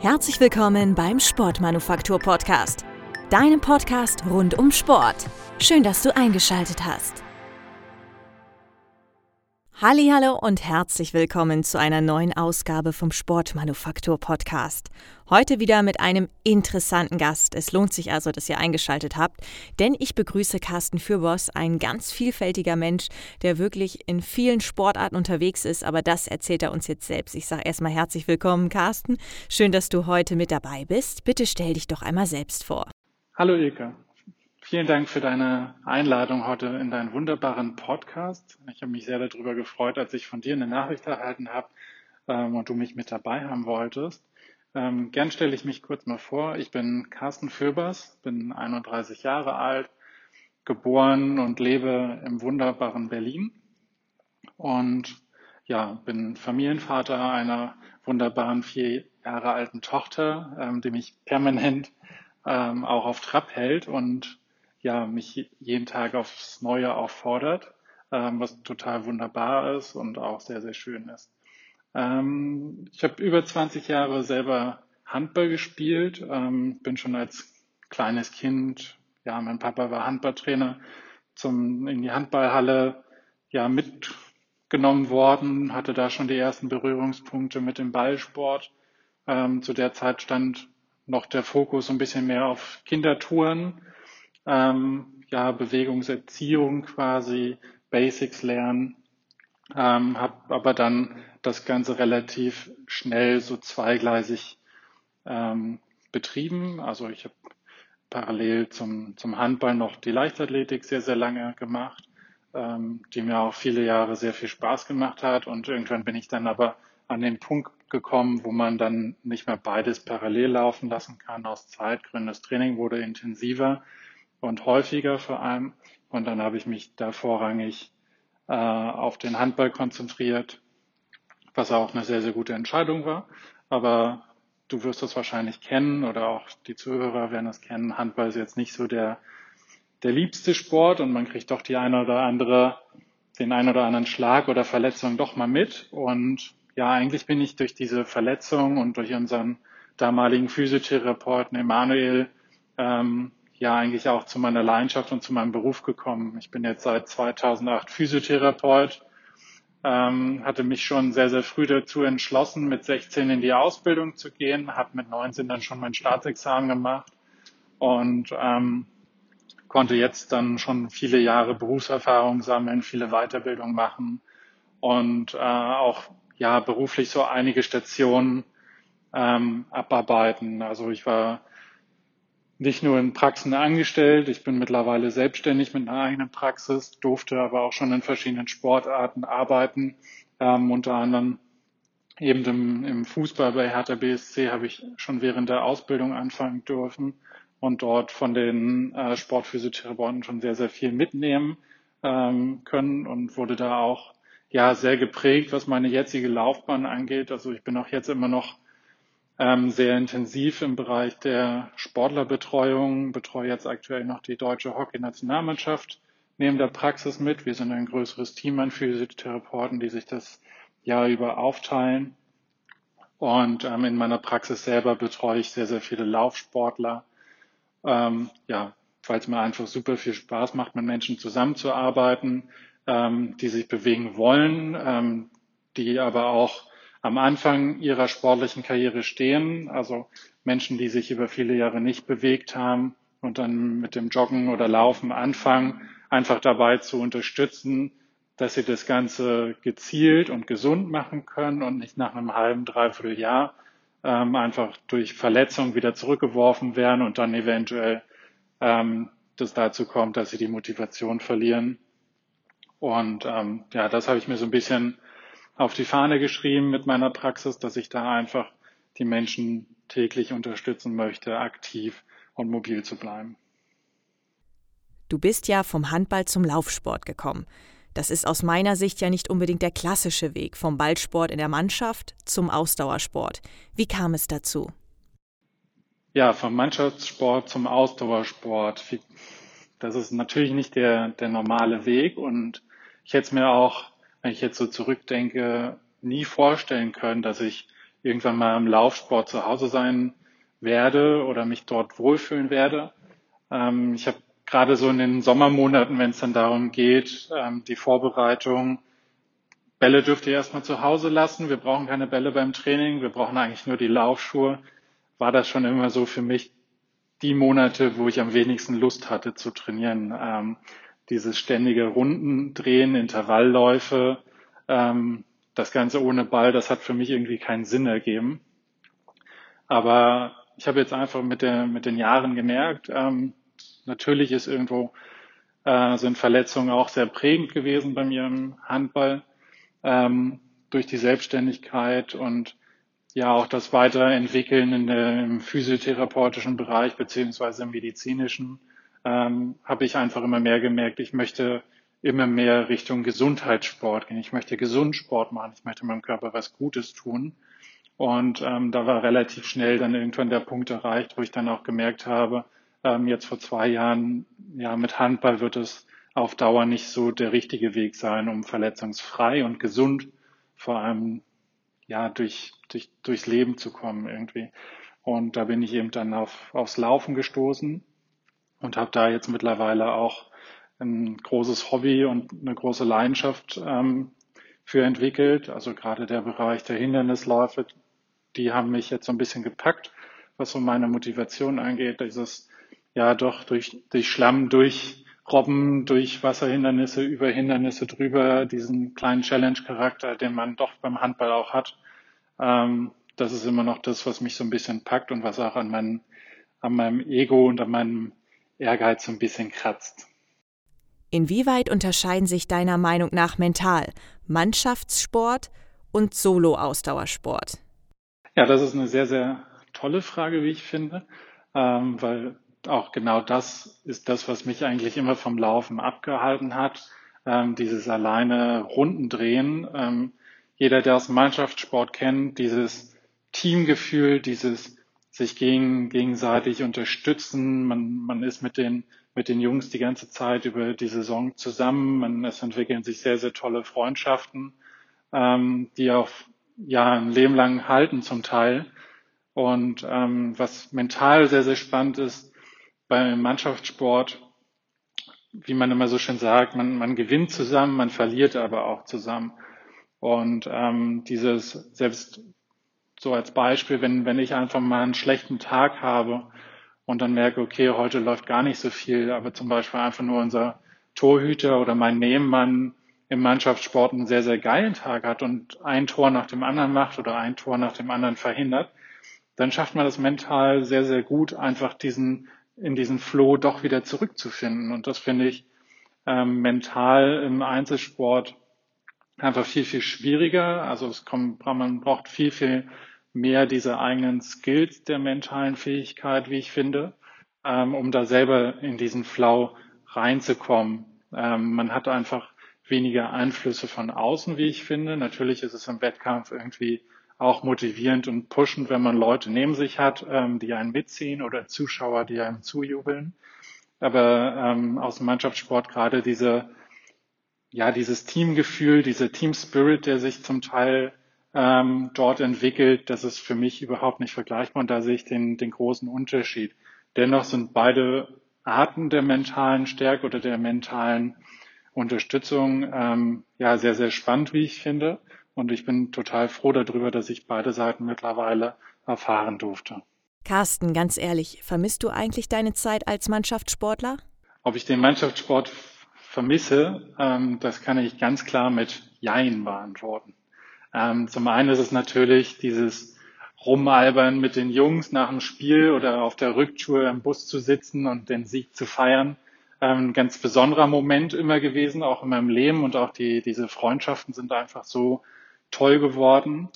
Herzlich willkommen beim Sportmanufaktur Podcast, deinem Podcast rund um Sport. Schön, dass du eingeschaltet hast. Hallo und herzlich willkommen zu einer neuen Ausgabe vom Sportmanufaktur Podcast. Heute wieder mit einem interessanten Gast. Es lohnt sich also, dass ihr eingeschaltet habt, denn ich begrüße Carsten Fürboss, ein ganz vielfältiger Mensch, der wirklich in vielen Sportarten unterwegs ist, aber das erzählt er uns jetzt selbst. Ich sage erstmal herzlich willkommen, Carsten. Schön, dass du heute mit dabei bist. Bitte stell dich doch einmal selbst vor. Hallo Ilka. Vielen Dank für deine Einladung heute in deinen wunderbaren Podcast. Ich habe mich sehr darüber gefreut, als ich von dir eine Nachricht erhalten habe ähm, und du mich mit dabei haben wolltest. Ähm, gern stelle ich mich kurz mal vor. Ich bin Carsten Föbers, bin 31 Jahre alt, geboren und lebe im wunderbaren Berlin und ja, bin Familienvater einer wunderbaren vier Jahre alten Tochter, ähm, die mich permanent ähm, auch auf Trab hält und ja, mich jeden Tag aufs Neue auffordert, ähm, was total wunderbar ist und auch sehr, sehr schön ist. Ähm, ich habe über 20 Jahre selber Handball gespielt, ähm, bin schon als kleines Kind, ja, mein Papa war Handballtrainer, zum, in die Handballhalle, ja, mitgenommen worden, hatte da schon die ersten Berührungspunkte mit dem Ballsport. Ähm, zu der Zeit stand noch der Fokus ein bisschen mehr auf Kindertouren ähm, ja, Bewegungserziehung quasi, Basics lernen, ähm, habe aber dann das Ganze relativ schnell so zweigleisig ähm, betrieben. Also ich habe parallel zum, zum Handball noch die Leichtathletik sehr, sehr lange gemacht, ähm, die mir auch viele Jahre sehr viel Spaß gemacht hat. Und irgendwann bin ich dann aber an den Punkt gekommen, wo man dann nicht mehr beides parallel laufen lassen kann aus Zeitgründen. Das Training wurde intensiver und häufiger vor allem. Und dann habe ich mich da vorrangig äh, auf den Handball konzentriert, was auch eine sehr, sehr gute Entscheidung war. Aber du wirst das wahrscheinlich kennen oder auch die Zuhörer werden es kennen. Handball ist jetzt nicht so der, der liebste Sport und man kriegt doch die eine oder andere, den einen oder anderen Schlag oder Verletzung doch mal mit. Und ja, eigentlich bin ich durch diese Verletzung und durch unseren damaligen Physiotherapeuten Emanuel ähm, ja eigentlich auch zu meiner Leidenschaft und zu meinem Beruf gekommen. Ich bin jetzt seit 2008 Physiotherapeut, ähm, hatte mich schon sehr, sehr früh dazu entschlossen, mit 16 in die Ausbildung zu gehen, habe mit 19 dann schon mein Staatsexamen gemacht und ähm, konnte jetzt dann schon viele Jahre Berufserfahrung sammeln, viele Weiterbildung machen und äh, auch ja beruflich so einige Stationen ähm, abarbeiten. Also ich war nicht nur in Praxen angestellt. Ich bin mittlerweile selbstständig mit einer eigenen Praxis, durfte aber auch schon in verschiedenen Sportarten arbeiten. Ähm, unter anderem eben im, im, Fußball bei Hertha BSC habe ich schon während der Ausbildung anfangen dürfen und dort von den äh, Sportphysiotherapeuten schon sehr, sehr viel mitnehmen ähm, können und wurde da auch ja sehr geprägt, was meine jetzige Laufbahn angeht. Also ich bin auch jetzt immer noch ähm, sehr intensiv im Bereich der Sportlerbetreuung, betreue jetzt aktuell noch die deutsche Hockey-Nationalmannschaft neben der Praxis mit. Wir sind ein größeres Team an Physiotherapeuten, die sich das Jahr über aufteilen. Und ähm, in meiner Praxis selber betreue ich sehr, sehr viele Laufsportler. Ähm, ja, weil es mir einfach super viel Spaß macht, mit Menschen zusammenzuarbeiten, ähm, die sich bewegen wollen, ähm, die aber auch am Anfang ihrer sportlichen Karriere stehen, also Menschen, die sich über viele Jahre nicht bewegt haben und dann mit dem Joggen oder Laufen anfangen, einfach dabei zu unterstützen, dass sie das Ganze gezielt und gesund machen können und nicht nach einem halben, dreiviertel Jahr ähm, einfach durch Verletzung wieder zurückgeworfen werden und dann eventuell ähm, das dazu kommt, dass sie die Motivation verlieren. Und ähm, ja, das habe ich mir so ein bisschen auf die Fahne geschrieben mit meiner Praxis, dass ich da einfach die Menschen täglich unterstützen möchte, aktiv und mobil zu bleiben. Du bist ja vom Handball zum Laufsport gekommen. Das ist aus meiner Sicht ja nicht unbedingt der klassische Weg vom Ballsport in der Mannschaft zum Ausdauersport. Wie kam es dazu? Ja, vom Mannschaftssport zum Ausdauersport. Das ist natürlich nicht der, der normale Weg und ich hätte es mir auch wenn ich jetzt so zurückdenke, nie vorstellen können, dass ich irgendwann mal im Laufsport zu Hause sein werde oder mich dort wohlfühlen werde. Ähm, ich habe gerade so in den Sommermonaten, wenn es dann darum geht, ähm, die Vorbereitung, Bälle dürft ihr erstmal zu Hause lassen. Wir brauchen keine Bälle beim Training. Wir brauchen eigentlich nur die Laufschuhe. War das schon immer so für mich die Monate, wo ich am wenigsten Lust hatte zu trainieren. Ähm, dieses ständige Rundendrehen, Intervallläufe, ähm, das Ganze ohne Ball, das hat für mich irgendwie keinen Sinn ergeben. Aber ich habe jetzt einfach mit, der, mit den Jahren gemerkt, ähm, natürlich ist irgendwo äh, sind Verletzungen auch sehr prägend gewesen bei mir im Handball ähm, durch die Selbstständigkeit und ja auch das Weiterentwickeln in der, im physiotherapeutischen Bereich beziehungsweise im medizinischen ähm, habe ich einfach immer mehr gemerkt, ich möchte immer mehr Richtung Gesundheitssport gehen. Ich möchte gesund Sport machen. Ich möchte meinem Körper was Gutes tun. Und ähm, da war relativ schnell dann irgendwann der Punkt erreicht, wo ich dann auch gemerkt habe, ähm, jetzt vor zwei Jahren, ja, mit Handball wird es auf Dauer nicht so der richtige Weg sein, um verletzungsfrei und gesund vor allem ja durch, durch durchs Leben zu kommen irgendwie. Und da bin ich eben dann auf, aufs Laufen gestoßen und habe da jetzt mittlerweile auch ein großes Hobby und eine große Leidenschaft ähm, für entwickelt. Also gerade der Bereich der Hindernisläufe, die haben mich jetzt so ein bisschen gepackt, was so meine Motivation angeht. Dieses ja doch durch, durch Schlamm, durch Robben, durch Wasserhindernisse, über Hindernisse drüber, diesen kleinen Challenge-Charakter, den man doch beim Handball auch hat. Ähm, das ist immer noch das, was mich so ein bisschen packt und was auch an, mein, an meinem Ego und an meinem Ehrgeiz so ein bisschen kratzt. Inwieweit unterscheiden sich deiner Meinung nach mental Mannschaftssport und Solo-Ausdauersport? Ja, das ist eine sehr, sehr tolle Frage, wie ich finde, ähm, weil auch genau das ist das, was mich eigentlich immer vom Laufen abgehalten hat. Ähm, dieses alleine Rundendrehen. Ähm, jeder, der aus Mannschaftssport kennt, dieses Teamgefühl, dieses sich gegen, gegenseitig unterstützen. Man, man ist mit den, mit den Jungs die ganze Zeit über die Saison zusammen. Man, es entwickeln sich sehr, sehr tolle Freundschaften, ähm, die auch ja ein Leben lang halten zum Teil. Und ähm, was mental sehr, sehr spannend ist, beim Mannschaftssport, wie man immer so schön sagt, man, man gewinnt zusammen, man verliert aber auch zusammen. Und ähm, dieses, selbst so als Beispiel, wenn, wenn ich einfach mal einen schlechten Tag habe und dann merke, okay, heute läuft gar nicht so viel, aber zum Beispiel einfach nur unser Torhüter oder mein Nebenmann im Mannschaftssport einen sehr, sehr geilen Tag hat und ein Tor nach dem anderen macht oder ein Tor nach dem anderen verhindert, dann schafft man das mental sehr, sehr gut, einfach diesen, in diesen Flow doch wieder zurückzufinden. Und das finde ich ähm, mental im Einzelsport einfach viel, viel schwieriger. Also es kommt, man braucht viel, viel mehr diese eigenen Skills der mentalen Fähigkeit, wie ich finde, ähm, um da selber in diesen Flow reinzukommen. Ähm, man hat einfach weniger Einflüsse von außen, wie ich finde. Natürlich ist es im Wettkampf irgendwie auch motivierend und pushend, wenn man Leute neben sich hat, ähm, die einen mitziehen oder Zuschauer, die einem zujubeln. Aber ähm, aus dem Mannschaftssport gerade diese, ja, dieses Teamgefühl, diese Team Spirit, der sich zum Teil ähm, dort entwickelt, das ist für mich überhaupt nicht vergleichbar und da sehe ich den, den großen Unterschied. Dennoch sind beide Arten der mentalen Stärke oder der mentalen Unterstützung ähm, ja sehr, sehr spannend, wie ich finde. Und ich bin total froh darüber, dass ich beide Seiten mittlerweile erfahren durfte. Carsten, ganz ehrlich, vermisst du eigentlich deine Zeit als Mannschaftssportler? Ob ich den Mannschaftssport vermisse, ähm, das kann ich ganz klar mit Jein beantworten. Ähm, zum einen ist es natürlich dieses Rumalbern mit den Jungs nach dem Spiel oder auf der Rücktour im Bus zu sitzen und den Sieg zu feiern. Ähm, ein ganz besonderer Moment immer gewesen, auch in meinem Leben und auch die, diese Freundschaften sind einfach so toll geworden.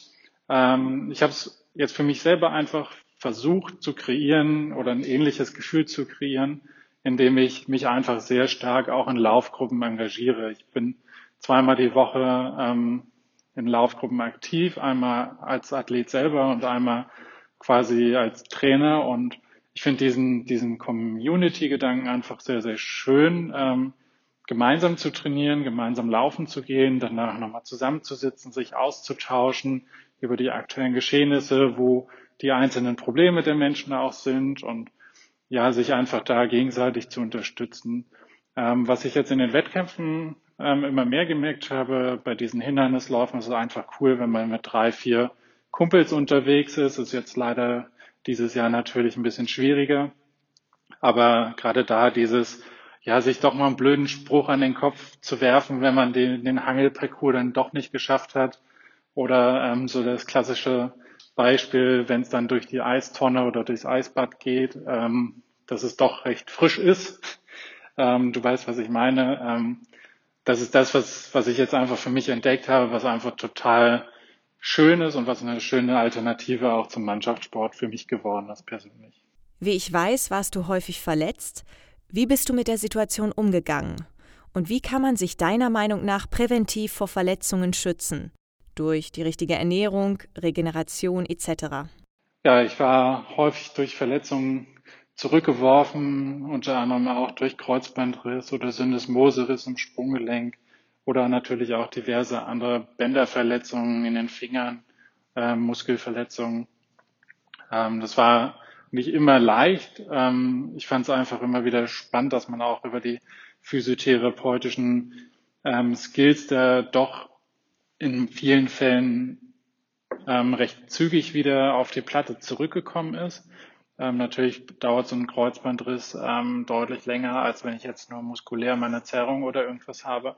Ähm, ich habe es jetzt für mich selber einfach versucht zu kreieren oder ein ähnliches Gefühl zu kreieren, indem ich mich einfach sehr stark auch in Laufgruppen engagiere. Ich bin zweimal die Woche ähm, in Laufgruppen aktiv, einmal als Athlet selber und einmal quasi als Trainer. Und ich finde diesen, diesen Community-Gedanken einfach sehr, sehr schön, ähm, gemeinsam zu trainieren, gemeinsam laufen zu gehen, danach nochmal zusammenzusitzen, sich auszutauschen, über die aktuellen Geschehnisse, wo die einzelnen Probleme der Menschen auch sind und ja, sich einfach da gegenseitig zu unterstützen. Ähm, was ich jetzt in den Wettkämpfen ähm, immer mehr gemerkt habe, bei diesen Hindernislaufen ist es einfach cool, wenn man mit drei, vier Kumpels unterwegs ist. Ist jetzt leider dieses Jahr natürlich ein bisschen schwieriger. Aber gerade da dieses, ja, sich doch mal einen blöden Spruch an den Kopf zu werfen, wenn man den, den Hangelparcours dann doch nicht geschafft hat. Oder ähm, so das klassische Beispiel, wenn es dann durch die Eistonne oder durchs Eisbad geht, ähm, dass es doch recht frisch ist. Ähm, du weißt, was ich meine. Ähm, das ist das, was, was ich jetzt einfach für mich entdeckt habe, was einfach total schön ist und was eine schöne Alternative auch zum Mannschaftssport für mich geworden ist persönlich. Wie ich weiß, warst du häufig verletzt. Wie bist du mit der Situation umgegangen? Und wie kann man sich deiner Meinung nach präventiv vor Verletzungen schützen? Durch die richtige Ernährung, Regeneration etc. Ja, ich war häufig durch Verletzungen zurückgeworfen, unter anderem auch durch Kreuzbandriss oder Syndesmoseriss im Sprunggelenk oder natürlich auch diverse andere Bänderverletzungen in den Fingern, äh, Muskelverletzungen. Ähm, das war nicht immer leicht. Ähm, ich fand es einfach immer wieder spannend, dass man auch über die physiotherapeutischen ähm, Skills da doch in vielen Fällen ähm, recht zügig wieder auf die Platte zurückgekommen ist. Ähm, natürlich dauert so ein Kreuzbandriss ähm, deutlich länger, als wenn ich jetzt nur muskulär meine Zerrung oder irgendwas habe.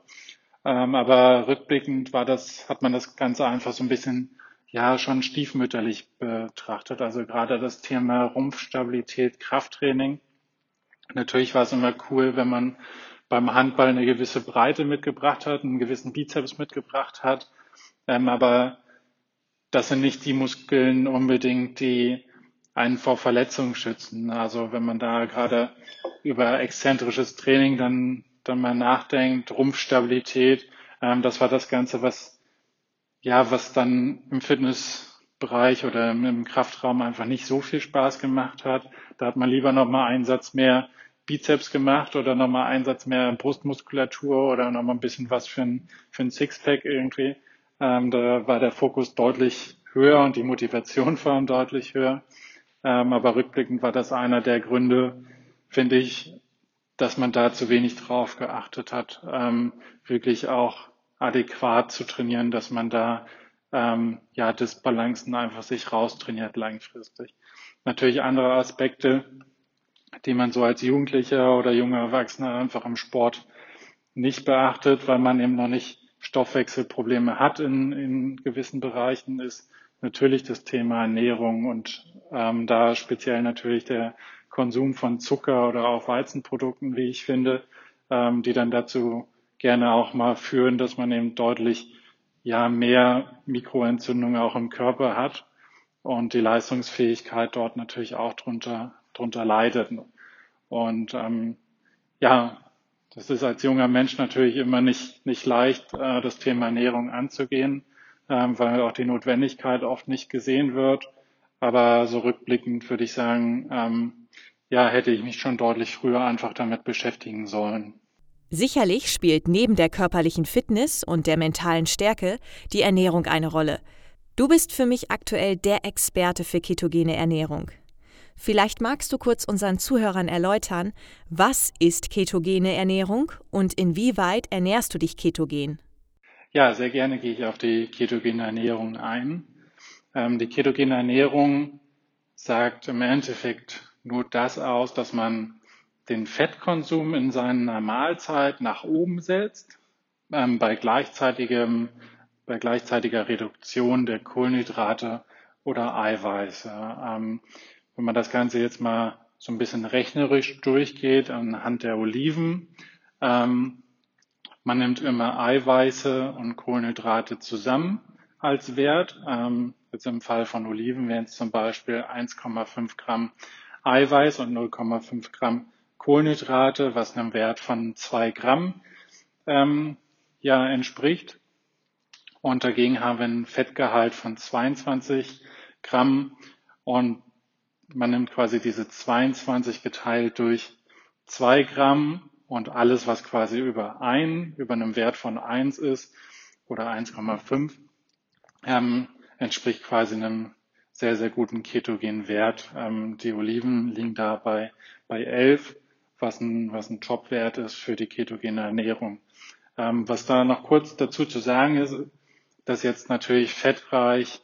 Ähm, aber rückblickend war das, hat man das Ganze einfach so ein bisschen ja schon stiefmütterlich betrachtet. Also gerade das Thema Rumpfstabilität, Krafttraining. Natürlich war es immer cool, wenn man beim Handball eine gewisse Breite mitgebracht hat, einen gewissen Bizeps mitgebracht hat. Ähm, aber das sind nicht die Muskeln unbedingt, die einen vor Verletzungen schützen. Also wenn man da gerade über exzentrisches Training dann, dann mal nachdenkt, Rumpfstabilität, ähm, das war das Ganze, was ja, was dann im Fitnessbereich oder im Kraftraum einfach nicht so viel Spaß gemacht hat. Da hat man lieber nochmal einen Satz mehr Bizeps gemacht oder nochmal einen Satz mehr Brustmuskulatur oder nochmal ein bisschen was für ein, für ein Sixpack irgendwie. Ähm, da war der Fokus deutlich höher und die Motivation vor allem deutlich höher. Ähm, aber rückblickend war das einer der Gründe, finde ich, dass man da zu wenig drauf geachtet hat, ähm, wirklich auch adäquat zu trainieren, dass man da ähm, ja Disbalancen einfach sich raustrainiert langfristig. Natürlich andere Aspekte, die man so als Jugendlicher oder junger Erwachsener einfach im Sport nicht beachtet, weil man eben noch nicht Stoffwechselprobleme hat in, in gewissen Bereichen, ist natürlich das Thema Ernährung und ähm, da speziell natürlich der Konsum von Zucker oder auch Weizenprodukten, wie ich finde, ähm, die dann dazu gerne auch mal führen, dass man eben deutlich ja mehr Mikroentzündungen auch im Körper hat und die Leistungsfähigkeit dort natürlich auch drunter drunter leidet. Und ähm, ja, das ist als junger Mensch natürlich immer nicht nicht leicht, äh, das Thema Ernährung anzugehen, ähm, weil auch die Notwendigkeit oft nicht gesehen wird. Aber so rückblickend würde ich sagen, ähm, ja, hätte ich mich schon deutlich früher einfach damit beschäftigen sollen. Sicherlich spielt neben der körperlichen Fitness und der mentalen Stärke die Ernährung eine Rolle. Du bist für mich aktuell der Experte für ketogene Ernährung. Vielleicht magst du kurz unseren Zuhörern erläutern, was ist ketogene Ernährung und inwieweit ernährst du dich ketogen? Ja, sehr gerne gehe ich auf die ketogene Ernährung ein. Ähm, die ketogene Ernährung sagt im Endeffekt nur das aus, dass man den Fettkonsum in seiner Mahlzeit nach oben setzt, ähm, bei, gleichzeitigem, bei gleichzeitiger Reduktion der Kohlenhydrate oder Eiweiße. Ähm, wenn man das Ganze jetzt mal so ein bisschen rechnerisch durchgeht anhand der Oliven, ähm, man nimmt immer Eiweiße und Kohlenhydrate zusammen als Wert. Ähm, jetzt im Fall von Oliven wären es zum Beispiel 1,5 Gramm Eiweiß und 0,5 Gramm Kohlenhydrate, was einem Wert von zwei Gramm ähm, ja, entspricht. Und dagegen haben wir einen Fettgehalt von 22 Gramm und man nimmt quasi diese 22 geteilt durch zwei Gramm und alles, was quasi über ein, über einem Wert von eins ist oder 1,5, ähm, entspricht quasi einem sehr, sehr guten ketogenen Wert. Ähm, die Oliven liegen da bei, bei 11, was ein, was ein Top-Wert ist für die ketogene Ernährung. Ähm, was da noch kurz dazu zu sagen ist, dass jetzt natürlich fettreich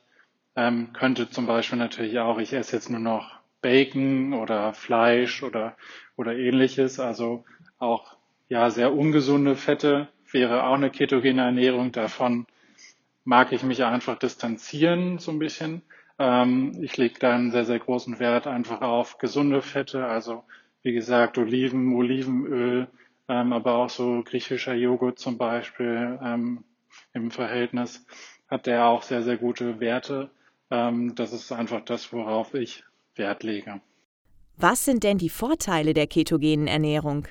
ähm, könnte zum Beispiel natürlich auch, ich esse jetzt nur noch Bacon oder Fleisch oder, oder ähnliches, also auch ja sehr ungesunde Fette wäre auch eine ketogene Ernährung. Davon mag ich mich einfach distanzieren so ein bisschen. Ähm, ich lege da einen sehr, sehr großen Wert einfach auf gesunde Fette, also wie gesagt Oliven, Olivenöl, ähm, aber auch so griechischer Joghurt zum Beispiel ähm, im Verhältnis hat der auch sehr, sehr gute Werte. Ähm, das ist einfach das, worauf ich Wert lege. Was sind denn die Vorteile der ketogenen Ernährung?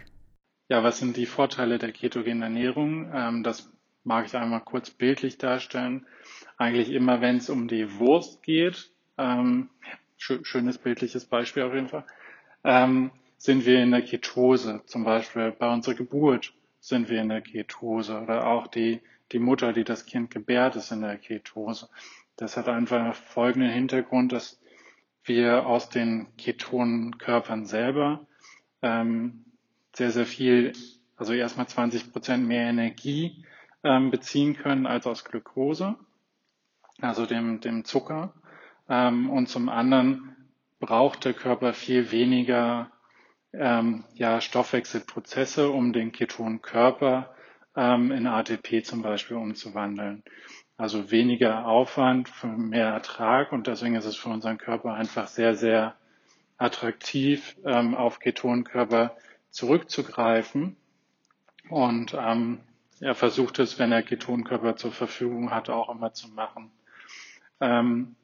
Ja, was sind die Vorteile der ketogenen Ernährung? Ähm, das mag ich einmal kurz bildlich darstellen. Eigentlich immer, wenn es um die Wurst geht, ähm, schönes bildliches Beispiel auf jeden Fall, ähm, sind wir in der Ketose. Zum Beispiel bei unserer Geburt sind wir in der Ketose oder auch die, die Mutter, die das Kind gebärt, ist in der Ketose. Das hat einfach folgenden Hintergrund, dass wir aus den Ketonkörpern selber ähm, sehr, sehr viel, also erstmal 20 Prozent mehr Energie ähm, beziehen können als aus Glucose, also dem, dem Zucker. Ähm, und zum anderen braucht der Körper viel weniger ähm, ja, Stoffwechselprozesse, um den Ketonkörper ähm, in ATP zum Beispiel umzuwandeln. Also weniger Aufwand für mehr Ertrag und deswegen ist es für unseren Körper einfach sehr, sehr attraktiv, ähm, auf Ketonkörper zurückzugreifen. Und ähm, er versucht es, wenn er Ketonkörper zur Verfügung hat, auch immer zu machen. Ähm,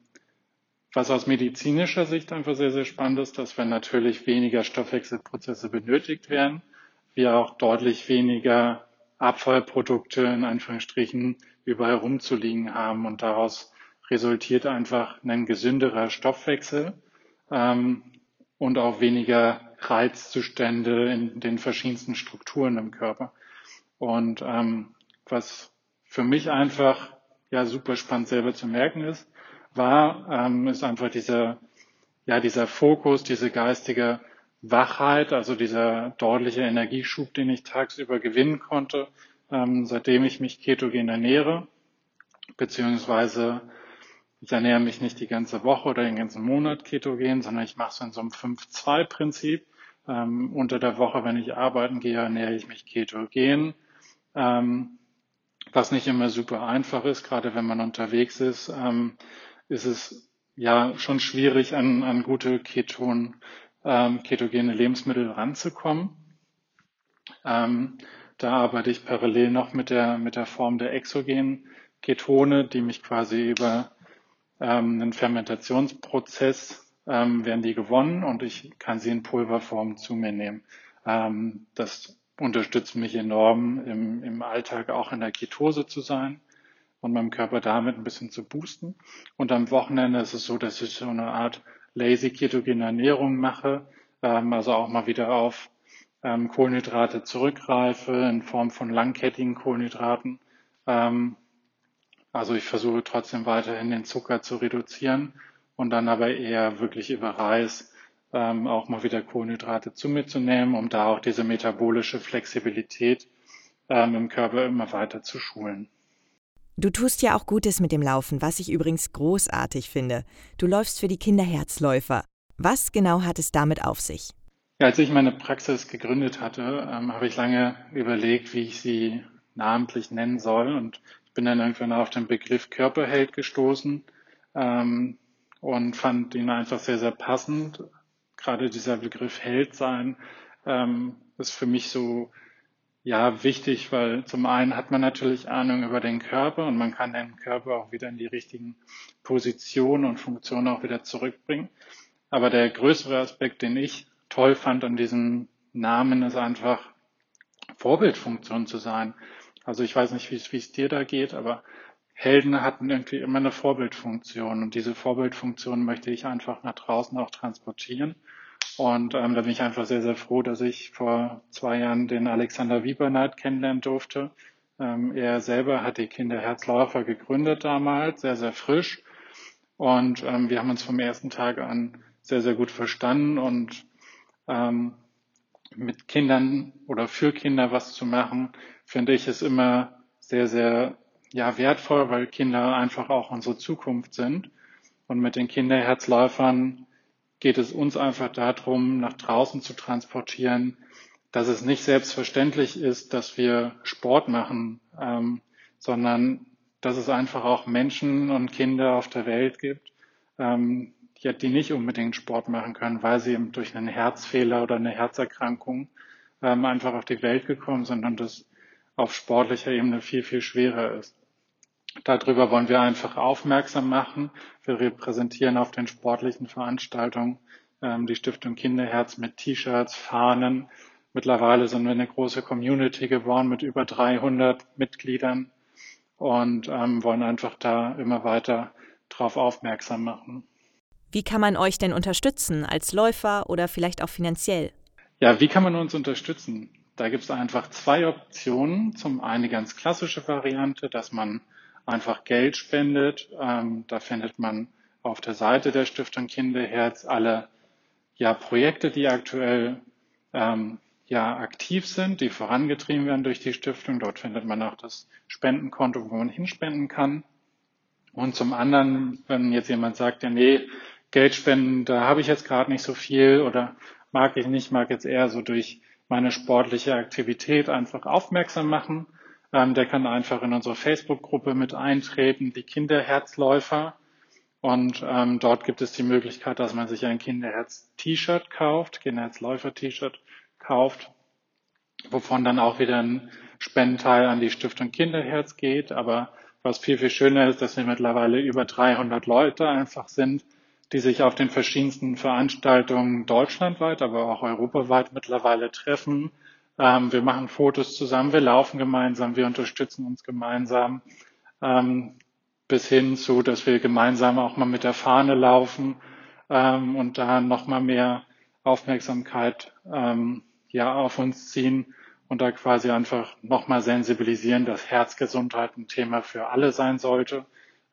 was aus medizinischer Sicht einfach sehr, sehr spannend ist, dass wenn natürlich weniger Stoffwechselprozesse benötigt werden, wir auch deutlich weniger Abfallprodukte in Anführungsstrichen überall rumzuliegen haben und daraus resultiert einfach ein gesünderer Stoffwechsel ähm, und auch weniger Reizzustände in den verschiedensten Strukturen im Körper. Und ähm, was für mich einfach ja super spannend selber zu merken ist, war, ähm, ist einfach dieser ja dieser Fokus, diese geistige Wachheit, also dieser deutliche Energieschub, den ich tagsüber gewinnen konnte, ähm, seitdem ich mich ketogen ernähre, beziehungsweise ich ernähre mich nicht die ganze Woche oder den ganzen Monat ketogen, sondern ich mache es in so einem 5-2-Prinzip. Ähm, unter der Woche, wenn ich arbeiten gehe, ernähre ich mich ketogen, ähm, was nicht immer super einfach ist, gerade wenn man unterwegs ist, ähm, ist es ja schon schwierig, an, an gute Keton, ähm, ketogene Lebensmittel ranzukommen. Ähm, da arbeite ich parallel noch mit der, mit der Form der exogenen Ketone, die mich quasi über ähm, einen Fermentationsprozess ähm, werden die gewonnen und ich kann sie in Pulverform zu mir nehmen. Ähm, das unterstützt mich enorm im, im Alltag auch in der Ketose zu sein und meinem Körper damit ein bisschen zu boosten. Und am Wochenende ist es so, dass ich so eine Art lazy ketogene Ernährung mache, ähm, also auch mal wieder auf ähm, Kohlenhydrate zurückgreife in Form von langkettigen Kohlenhydraten. Ähm, also ich versuche trotzdem weiterhin den Zucker zu reduzieren und dann aber eher wirklich über Reis ähm, auch mal wieder Kohlenhydrate zu mir zu nehmen, um da auch diese metabolische Flexibilität ähm, im Körper immer weiter zu schulen. Du tust ja auch Gutes mit dem Laufen, was ich übrigens großartig finde. Du läufst für die Kinderherzläufer. Was genau hat es damit auf sich? Ja, als ich meine Praxis gegründet hatte, ähm, habe ich lange überlegt, wie ich sie namentlich nennen soll. Und ich bin dann irgendwann auf den Begriff Körperheld gestoßen ähm, und fand ihn einfach sehr, sehr passend. Gerade dieser Begriff Held sein ähm, ist für mich so ja wichtig, weil zum einen hat man natürlich Ahnung über den Körper und man kann den Körper auch wieder in die richtigen Positionen und Funktionen auch wieder zurückbringen. Aber der größere Aspekt, den ich toll fand an diesem Namen, ist einfach Vorbildfunktion zu sein. Also ich weiß nicht, wie es dir da geht, aber Helden hatten irgendwie immer eine Vorbildfunktion und diese Vorbildfunktion möchte ich einfach nach draußen auch transportieren. Und ähm, da bin ich einfach sehr, sehr froh, dass ich vor zwei Jahren den Alexander Wieberneit kennenlernen durfte. Ähm, er selber hat die Kinderherzläufer gegründet damals, sehr, sehr frisch Und ähm, wir haben uns vom ersten Tag an sehr, sehr gut verstanden und ähm, mit Kindern oder für Kinder was zu machen, finde ich es immer sehr, sehr ja, wertvoll, weil Kinder einfach auch unsere Zukunft sind. Und mit den Kinderherzläufern geht es uns einfach darum, nach draußen zu transportieren, dass es nicht selbstverständlich ist, dass wir Sport machen, ähm, sondern dass es einfach auch Menschen und Kinder auf der Welt gibt, ähm, die, die nicht unbedingt Sport machen können, weil sie eben durch einen Herzfehler oder eine Herzerkrankung ähm, einfach auf die Welt gekommen sind und das auf sportlicher Ebene viel, viel schwerer ist. Darüber wollen wir einfach aufmerksam machen. Wir repräsentieren auf den sportlichen Veranstaltungen ähm, die Stiftung Kinderherz mit T-Shirts, Fahnen. Mittlerweile sind wir eine große Community geworden mit über 300 Mitgliedern und ähm, wollen einfach da immer weiter drauf aufmerksam machen. Wie kann man euch denn unterstützen, als Läufer oder vielleicht auch finanziell? Ja, wie kann man uns unterstützen? Da gibt es einfach zwei Optionen. Zum einen die ganz klassische Variante, dass man einfach Geld spendet. Ähm, da findet man auf der Seite der Stiftung Kinderherz alle ja, Projekte, die aktuell ähm, ja, aktiv sind, die vorangetrieben werden durch die Stiftung. Dort findet man auch das Spendenkonto, wo man hinspenden kann. Und zum anderen, wenn jetzt jemand sagt, ja, nee, Geld spenden, da habe ich jetzt gerade nicht so viel oder mag ich nicht, mag jetzt eher so durch meine sportliche Aktivität einfach aufmerksam machen. Ähm, der kann einfach in unsere Facebook-Gruppe mit eintreten, die Kinderherzläufer. Und ähm, dort gibt es die Möglichkeit, dass man sich ein Kinderherz-T-Shirt kauft, Kinderherzläufer-T-Shirt kauft, wovon dann auch wieder ein Spendenteil an die Stiftung Kinderherz geht. Aber was viel, viel schöner ist, dass wir mittlerweile über 300 Leute einfach sind, die sich auf den verschiedensten Veranstaltungen deutschlandweit, aber auch europaweit mittlerweile treffen. Ähm, wir machen Fotos zusammen, wir laufen gemeinsam, wir unterstützen uns gemeinsam, ähm, bis hin zu, dass wir gemeinsam auch mal mit der Fahne laufen ähm, und da nochmal mehr Aufmerksamkeit ähm, ja auf uns ziehen und da quasi einfach nochmal sensibilisieren, dass Herzgesundheit ein Thema für alle sein sollte.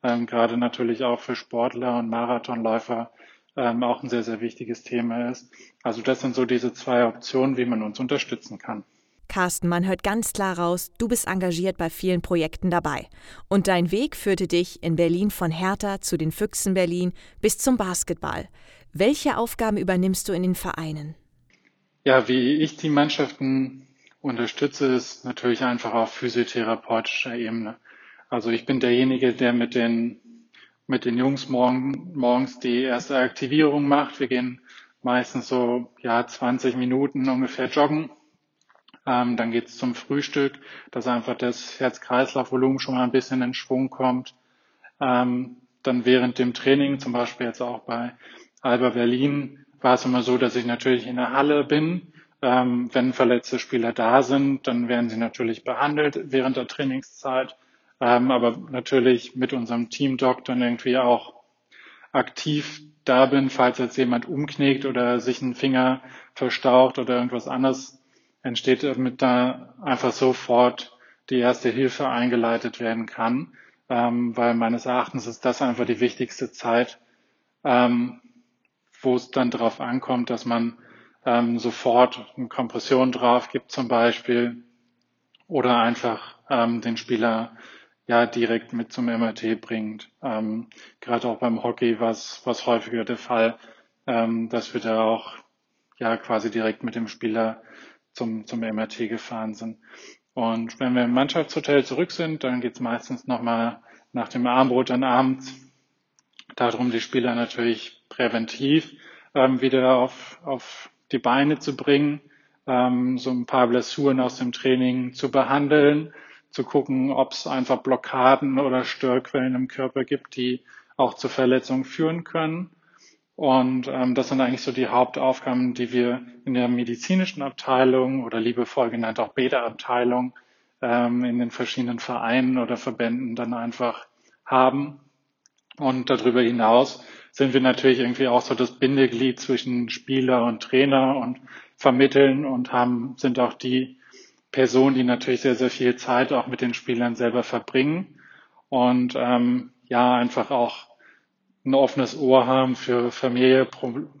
Ähm, gerade natürlich auch für Sportler und Marathonläufer ähm, auch ein sehr, sehr wichtiges Thema ist. Also das sind so diese zwei Optionen, wie man uns unterstützen kann. Carsten, man hört ganz klar raus, du bist engagiert bei vielen Projekten dabei. Und dein Weg führte dich in Berlin von Hertha zu den Füchsen Berlin bis zum Basketball. Welche Aufgaben übernimmst du in den Vereinen? Ja, wie ich die Mannschaften unterstütze, ist natürlich einfach auf physiotherapeutischer Ebene. Also ich bin derjenige, der mit den, mit den Jungs morgen, morgens die erste Aktivierung macht. Wir gehen meistens so ja 20 Minuten ungefähr joggen. Ähm, dann geht's zum Frühstück, dass einfach das Herz-Kreislauf-Volumen schon mal ein bisschen in Schwung kommt. Ähm, dann während dem Training, zum Beispiel jetzt auch bei Alba Berlin, war es immer so, dass ich natürlich in der Halle bin. Ähm, wenn verletzte Spieler da sind, dann werden sie natürlich behandelt während der Trainingszeit ähm, aber natürlich mit unserem Team-Doktor irgendwie auch aktiv da bin, falls jetzt jemand umknickt oder sich ein Finger verstaucht oder irgendwas anderes entsteht, damit da einfach sofort die erste Hilfe eingeleitet werden kann, ähm, weil meines Erachtens ist das einfach die wichtigste Zeit, ähm, wo es dann darauf ankommt, dass man ähm, sofort eine Kompression drauf gibt zum Beispiel oder einfach ähm, den Spieler ja direkt mit zum MRT bringt. Ähm, gerade auch beim Hockey war es häufiger der Fall, ähm, dass wir da auch ja quasi direkt mit dem Spieler zum, zum MRT gefahren sind. Und wenn wir im Mannschaftshotel zurück sind, dann geht's meistens nochmal nach dem Armbrot dann abends darum, die Spieler natürlich präventiv ähm, wieder auf, auf die Beine zu bringen, ähm, so ein paar Blessuren aus dem Training zu behandeln zu gucken, ob es einfach Blockaden oder Störquellen im Körper gibt, die auch zu Verletzungen führen können. Und ähm, das sind eigentlich so die Hauptaufgaben, die wir in der medizinischen Abteilung oder liebevoll genannt auch Beta-Abteilung ähm, in den verschiedenen Vereinen oder Verbänden dann einfach haben. Und darüber hinaus sind wir natürlich irgendwie auch so das Bindeglied zwischen Spieler und Trainer und vermitteln und haben, sind auch die, Personen, die natürlich sehr, sehr viel Zeit auch mit den Spielern selber verbringen und ähm, ja, einfach auch ein offenes Ohr haben für Familie,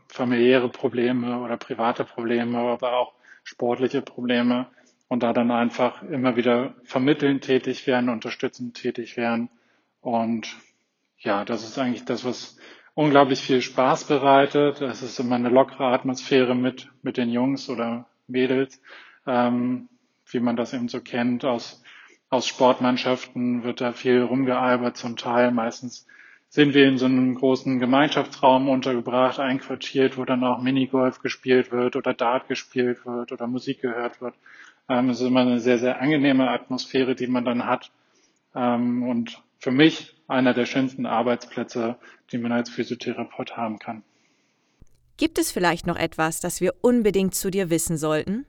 familiäre Probleme oder private Probleme, aber auch sportliche Probleme und da dann einfach immer wieder vermitteln tätig werden, unterstützend tätig werden. Und ja, das ist eigentlich das, was unglaublich viel Spaß bereitet. Es ist immer eine lockere Atmosphäre mit, mit den Jungs oder Mädels, ähm, wie man das eben so kennt aus, aus Sportmannschaften wird da viel rumgealbert zum Teil. Meistens sind wir in so einem großen Gemeinschaftsraum untergebracht, einquartiert, wo dann auch Minigolf gespielt wird oder Dart gespielt wird oder Musik gehört wird. Ähm, es ist immer eine sehr, sehr angenehme Atmosphäre, die man dann hat. Ähm, und für mich einer der schönsten Arbeitsplätze, die man als Physiotherapeut haben kann. Gibt es vielleicht noch etwas, das wir unbedingt zu dir wissen sollten?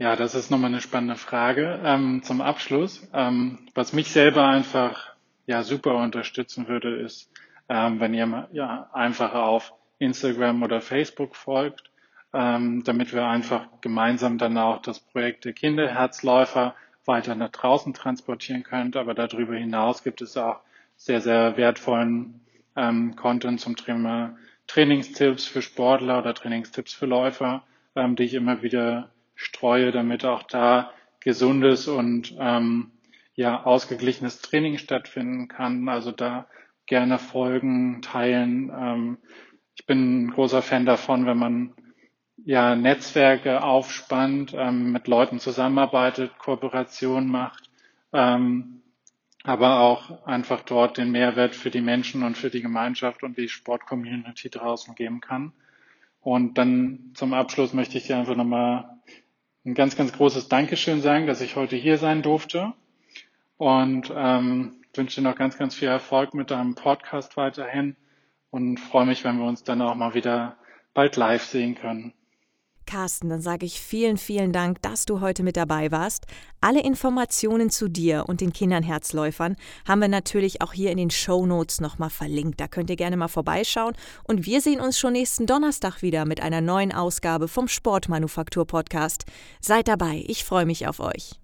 Ja, das ist nochmal eine spannende Frage ähm, zum Abschluss. Ähm, was mich selber einfach ja super unterstützen würde, ist, ähm, wenn ihr ja einfach auf Instagram oder Facebook folgt, ähm, damit wir einfach gemeinsam dann auch das Projekt der Kinderherzläufer weiter nach draußen transportieren können. Aber darüber hinaus gibt es auch sehr, sehr wertvollen ähm, Content zum Thema Trainingstipps für Sportler oder Trainingstipps für Läufer, ähm, die ich immer wieder streue, damit auch da gesundes und ähm, ja ausgeglichenes Training stattfinden kann. Also da gerne folgen, teilen. Ähm, ich bin ein großer Fan davon, wenn man ja Netzwerke aufspannt, ähm, mit Leuten zusammenarbeitet, Kooperation macht, ähm, aber auch einfach dort den Mehrwert für die Menschen und für die Gemeinschaft und die Sportcommunity draußen geben kann. Und dann zum Abschluss möchte ich dir einfach nochmal ein ganz, ganz großes Dankeschön sagen, dass ich heute hier sein durfte und ähm, wünsche dir noch ganz, ganz viel Erfolg mit deinem Podcast weiterhin und freue mich, wenn wir uns dann auch mal wieder bald live sehen können. Carsten, dann sage ich vielen, vielen Dank, dass du heute mit dabei warst. Alle Informationen zu dir und den Kindernherzläufern haben wir natürlich auch hier in den Show Notes nochmal verlinkt. Da könnt ihr gerne mal vorbeischauen. Und wir sehen uns schon nächsten Donnerstag wieder mit einer neuen Ausgabe vom Sportmanufaktur Podcast. Seid dabei, ich freue mich auf euch.